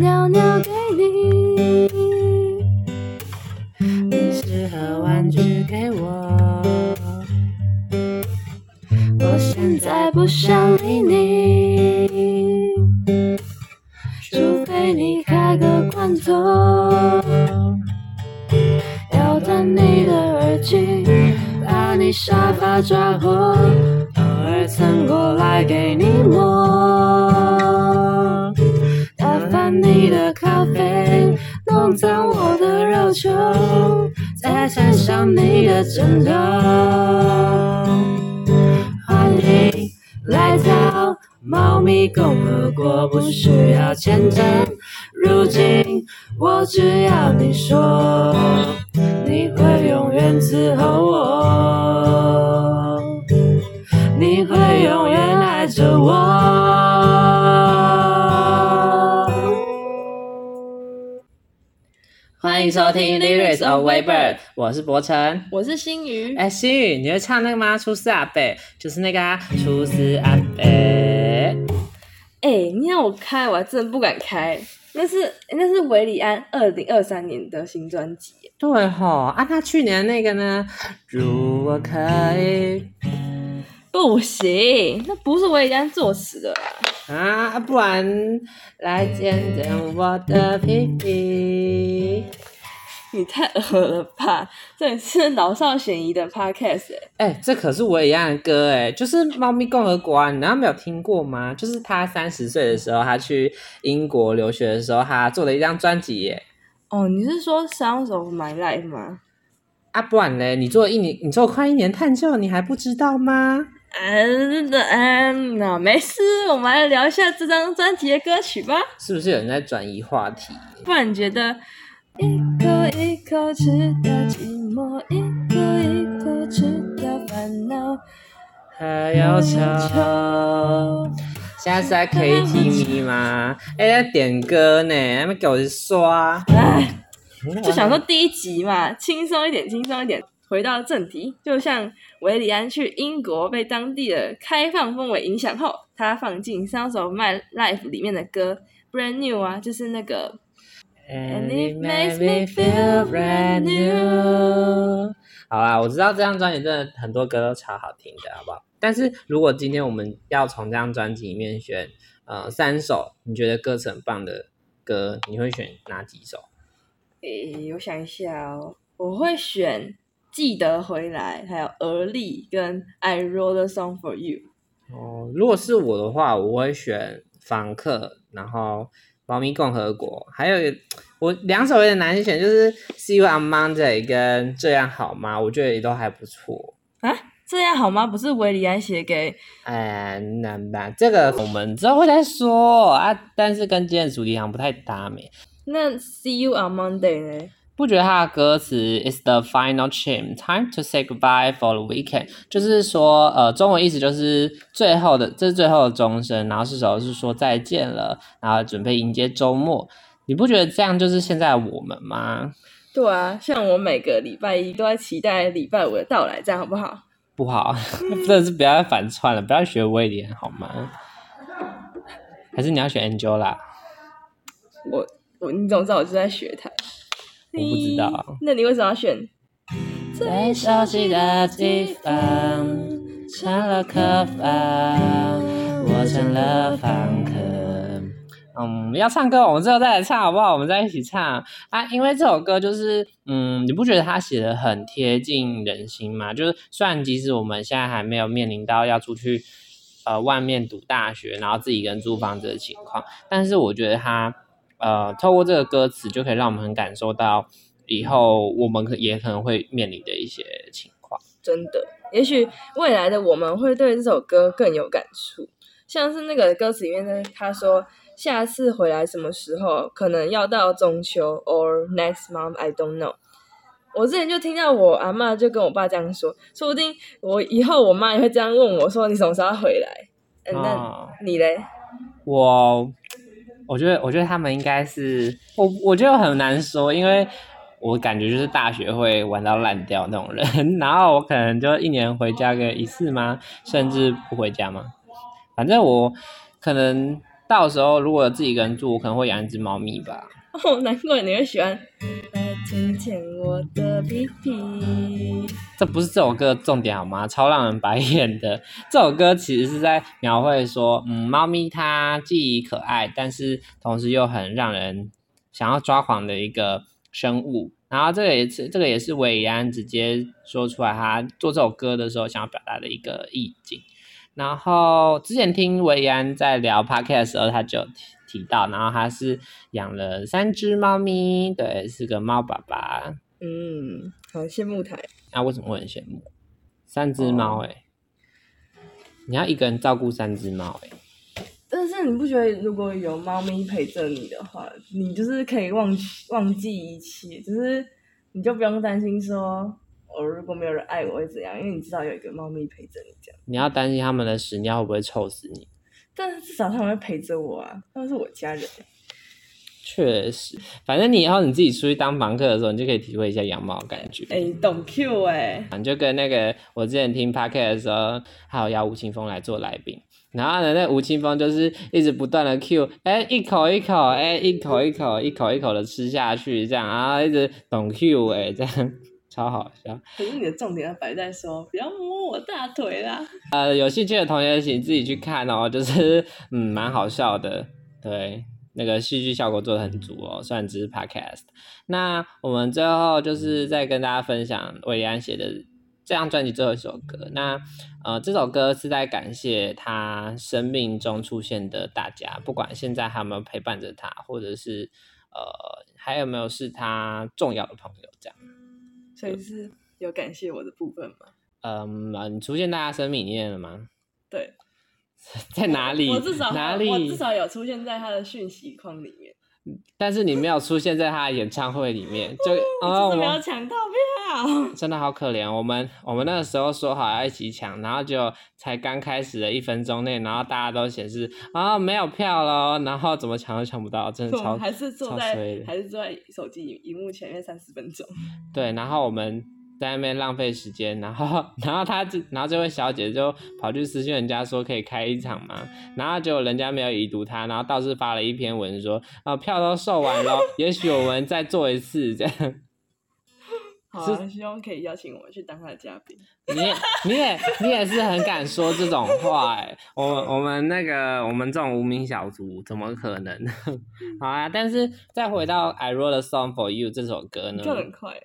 尿尿给你，零食和玩具给我。我现在不想理你，除非你开个罐头，咬断你的耳机，把你沙发抓破，偶尔蹭过来给你摸，脏我的肉球，再踩上你的枕头。欢迎来到猫咪共和国，不需要签证。如今我只要你说，你会永远伺候收听《Lyrics of Weber》，我是博成。我是新宇，哎，心宇，你会唱那个吗？出师阿伯，就是那个啊，出师阿伯。哎，哎、你让我开，我还真不敢开。那是那是韦礼安二零二三年的新专辑耶，对吼，啊，他去年那个呢？如果可以不行，那不是韦礼安作词的啦。啊，不然来见见我的屁屁。你太恶了吧！这里是老少咸宜的 podcast 哎、哎、这可是我一样的歌哎，就是《猫咪共和国》啊，你难道没有听过吗？就是他三十岁的时候，他去英国留学的时候，他做了一张专辑耶。哦，你是说《Sounds of My Life》吗？啊，不然嘞，你做一年，你做快一年探究，你还不知道吗？嗯的嗯，那没事，我们来聊一下这张专辑的歌曲吧。是不是有人在转移话题？不然你觉得一口一口吃掉寂寞，一口一口吃掉烦恼，还有愁。现在是在 KTV 吗？哎、在点歌呢，还没给我刷。唉，就想说第一集嘛，轻松一点，轻松一点。回到正题，就像维里安去英国被当地的开放氛围影响后，他放进《Sounds of My Life》里面的歌《Brand New》啊，就是那个 And it makes me feel brand new。好啦，我知道这张专辑真的很多歌都超好听的，好不好？但是如果今天我们要从这张专辑里面选呃三首你觉得歌词很棒的歌，你会选哪几首？诶，我想一下哦，我会选《记得回来》，还有《而立》跟《I Wrote a Song for You》。哦，如果是我的话，我会选房客，然后猫咪共和国，还有我两首有点难选，就是《See You on Monday》跟《这样好吗》，我觉得也都还不错。啊，这样好吗？不是维里安写给哎，那那这个我们之后会再说啊，但是跟今天的主题好像不太搭没。那《See You on Monday》呢？不觉得他的歌词 "It's the final chime, time to say goodbye for the weekend"，就是说，呃，中文意思就是最后的，这是最后的钟声，然后是时候是说再见了，然后准备迎接周末。你不觉得这样就是现在我们吗？对啊，像我每个礼拜一都在期待礼拜五的到来，这样好不好？不好，真的是不要再反串了，不要学威廉好吗？还是你要学 Angela？我我你怎么知道我是在学它？我不知道。那你为什么要选？最熟悉的地方成了客房，我成了房客。嗯，要唱歌，我们之后再来唱好不好？我们再一起唱啊！因为这首歌就是，嗯，你不觉得他写的很贴近人心吗？就是虽然即使我们现在还没有面临到要出去呃外面读大学，然后自己一个人租房子的情况，但是我觉得他呃透过这个歌词就可以让我们很感受到以后我们可也可能会面临的一些情况。真的，也许未来的我们会对这首歌更有感触。像是那个歌词里面呢，他说下次回来什么时候，可能要到中秋，or next month I don't know。我之前就听到我阿嬷就跟我爸这样说，说不定我以后我妈也会这样问我说你什么时候回来？嗯，那哦你嘞？我我觉得，我觉得他们应该是我，我觉得很难说，因为我感觉就是大学会玩到烂掉那种人，然后我可能就一年回家个一次吗？甚至不回家吗？反正我可能到时候如果自己一个人住，我可能会养一只猫咪吧。哦，难怪你会喜欢。来听我的屁屁。这不是这首歌的重点好吗？超让人白眼的。这首歌其实是在描绘说，嗯，猫咪它既可爱，但是同时又很让人想要抓狂的一个生物。然后这个也是，这个也是韦安直接说出来，他做这首歌的时候想要表达的一个意境。然后之前听韦安在聊 podcast 的时候，他就提提到，然后他是养了三只猫咪，对，是个猫爸爸。嗯，好羡慕他。那为什么会很羡慕？三只猫哎，你要一个人照顾三只猫哎。但是你不觉得如果有猫咪陪着你的话，你就是可以忘忘记一切，就是你就不用担心说，我如果没有人爱我会怎样，因为你知道有一个猫咪陪着你这样。你要担心他们的屎尿会不会臭死你？但是至少他们会陪着我啊，他们是我家人。确实，反正你以后你自己出去当房客的时候，你就可以体会一下养猫的感觉。哎，懂 Q 哎，你就跟那个我之前听 p o d c a s 的时候，还有邀吴青峰来做来宾。然后呢，那吴青峰就是一直不断的 Q，哎，一口一口，哎，一口一口，一口一口的吃下去，这样，然后一直懂 Q，哎，这样超好笑。可是你的重点要摆在说，不要摸我大腿啦。呃，有兴趣的同学请自己去看哦，就是嗯，蛮好笑的，对，那个戏剧效果做的很足哦，虽然只是 Podcast。那我们最后就是再跟大家分享韦安写的。这张专辑最后一首歌，那呃，这首歌是在感谢他生命中出现的大家，不管现在还有没有陪伴着他，或者是呃，还有没有是他重要的朋友，这样。所以是有感谢我的部分吗？嗯，你出现在他生命里面了吗？对，在哪里？我至少 哪里？我至少有出现在他的讯息框里面。但是你没有出现在他的演唱会里面，就 啊，我没有抢到票，真的好可怜。我们我们那个时候说好要一起抢，然后就才刚开始的一分钟内，然后大家都显示啊没有票了，然后怎么抢都抢不到，真的超还是坐在还是坐在手机荧幕前面三十分钟。对，然后我们。在那边浪费时间，然后，然后他，然后这位小姐就跑去私信人家说可以开一场嘛，然后结果人家没有已读他，然后倒是发了一篇文说，啊票都售完了，也许我们再做一次这样。好，希望可以邀请我们去当他的嘉宾。你也，你也，你也是很敢说这种话哎，我我们那个我们这种无名小卒怎么可能？好啊，但是再回到 I wrote a song for you 这首歌呢？就很快。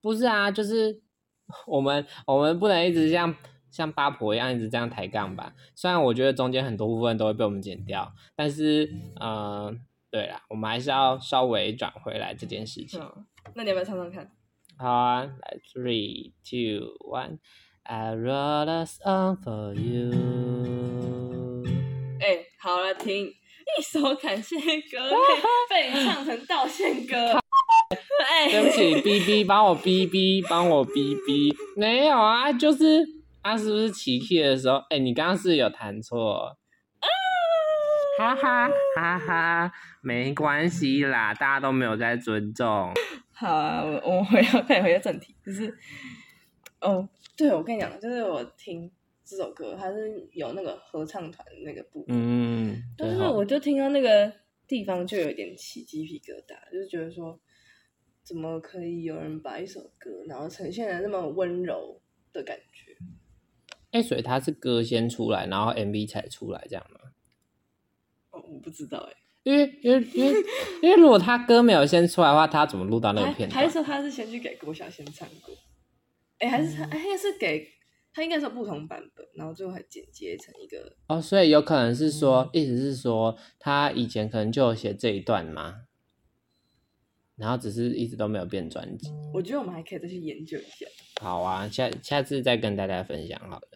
不是啊，就是 我们我们不能一直像像八婆一样一直这样抬杠吧。虽然我觉得中间很多部分都会被我们剪掉，但是嗯，对啦，我们还是要稍微转回来这件事情。那你要不要唱唱看？好啊，来，three two one，I wrote a song for you。哎，好了，停，一首感谢歌 被你唱成道歉歌。对不起，B B 帮我 B B 帮我 B B，没有啊，就是他是不是起 key 的时候，哎，你刚刚是有弹错，哈哈哈哈，没关系啦，大家都没有在尊重。好啊，我我回要再回到正题，就是，哦，对，我跟你讲，就是我听这首歌，它是有那个合唱团那个部分，嗯，但是我就听到那个地方就有点起鸡皮疙瘩，就是觉得说。怎么可以有人把一首歌，然后呈现的那么温柔的感觉？哎，所以他是歌先出来，然后 MV 才出来，这样吗？哦，我不知道哎。因为因为因为因为如果他歌没有先出来的话，他怎么录到那个片段？还是说他是先去给郭晓先唱过？哎，还是他哎，是给他应该是不同版本，然后最后还剪接成一个。哦，所以有可能是说，意思是说他以前可能就有写这一段吗？然后只是一直都没有变专辑，我觉得我们还可以再去研究一下。好啊，下下次再跟大家分享好了。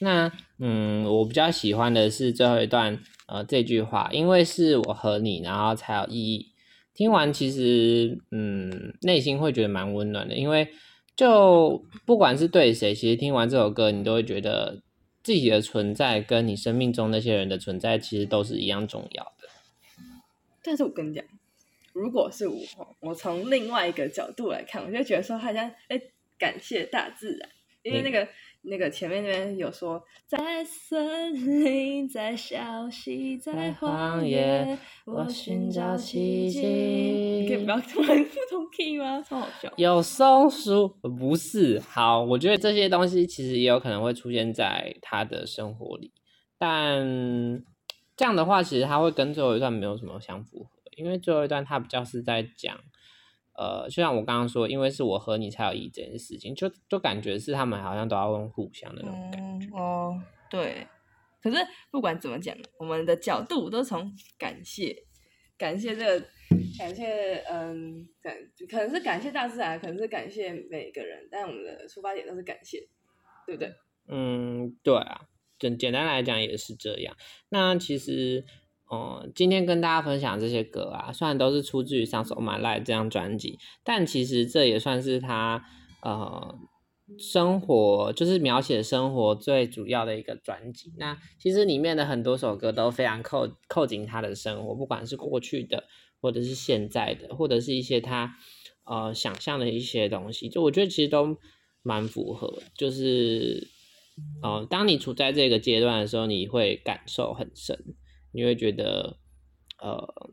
那嗯，我比较喜欢的是最后一段呃这句话，因为是我和你，然后才有意义。听完其实嗯内心会觉得蛮温暖的，因为就不管是对谁，其实听完这首歌，你都会觉得自己的存在跟你生命中那些人的存在，其实都是一样重要的。但是我跟你讲。如果是我，我从另外一个角度来看，我就觉得说，好像哎，感谢大自然，因为那个那个前面那边有说，在森林，在小溪，在荒野，我寻找奇迹。你可以不要突然不同 key 吗？超好笑。有松鼠不是好，我觉得这些东西其实也有可能会出现在他的生活里，但这样的话，其实他会跟最后一段没有什么相符合，因为最后一段他比较是在讲。呃，就像我刚刚说，因为是我和你才有意义这件事情，就就感觉是他们好像都要用互相的那种感觉。哦，对。可是不管怎么讲，我们的角度都从感谢，感谢这个，感谢，嗯，感可能是感谢大自然，可能是感谢每个人，但我们的出发点都是感谢，对不对？嗯，对啊，简简单来讲也是这样。那其实。哦，今天跟大家分享这些歌啊，虽然都是出自于《上首 My Life》这张专辑，但其实这也算是他呃生活，就是描写生活最主要的一个专辑。那其实里面的很多首歌都非常扣扣紧他的生活，不管是过去的，或者是现在的，或者是一些他呃想象的一些东西，就我觉得其实都蛮符合。就是哦，当你处在这个阶段的时候，你会感受很深。你会觉得，呃，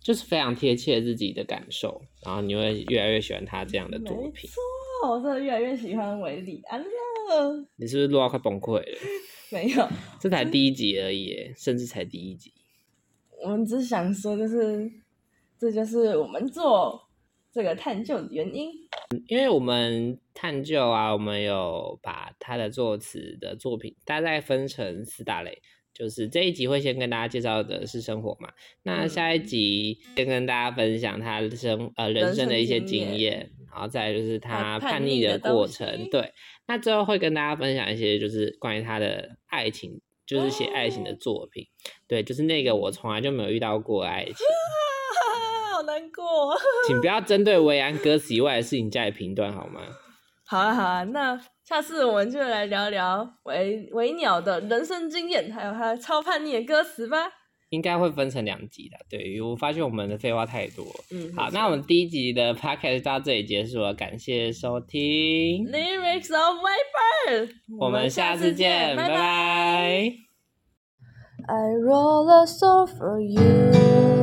就是非常贴切自己的感受，然后你会越来越喜欢他这样的作品。错，我真的越来越喜欢维里安了。你是不是录到快崩溃了？没有，这才第一集而已，甚至才第一集。我们只想说，就是这就是我们做这个探究的原因。因为我们探究啊，我们有把他的作词的作品大概分成四大类。就是这一集会先跟大家介绍的是生活嘛，那下一集先跟大家分享他生呃人生的一些经验，然后再就是他叛逆的过程，对，那最后会跟大家分享一些就是关于他的爱情，就是写爱情的作品，对，就是那个我从来就没有遇到过爱情，好难过，请不要针对维安歌词以外的事情加以评断好吗？好啊好啊，那。下次我们就来聊聊维维鸟的人生经验，还有他超叛逆的歌词吧。应该会分成两集的，对，我发现我们的废话太多。嗯，好，那我们第一集的 podcast 到这里结束了，感谢收听 Lyrics of Viper，我们下次见，拜拜。I roll a song for you.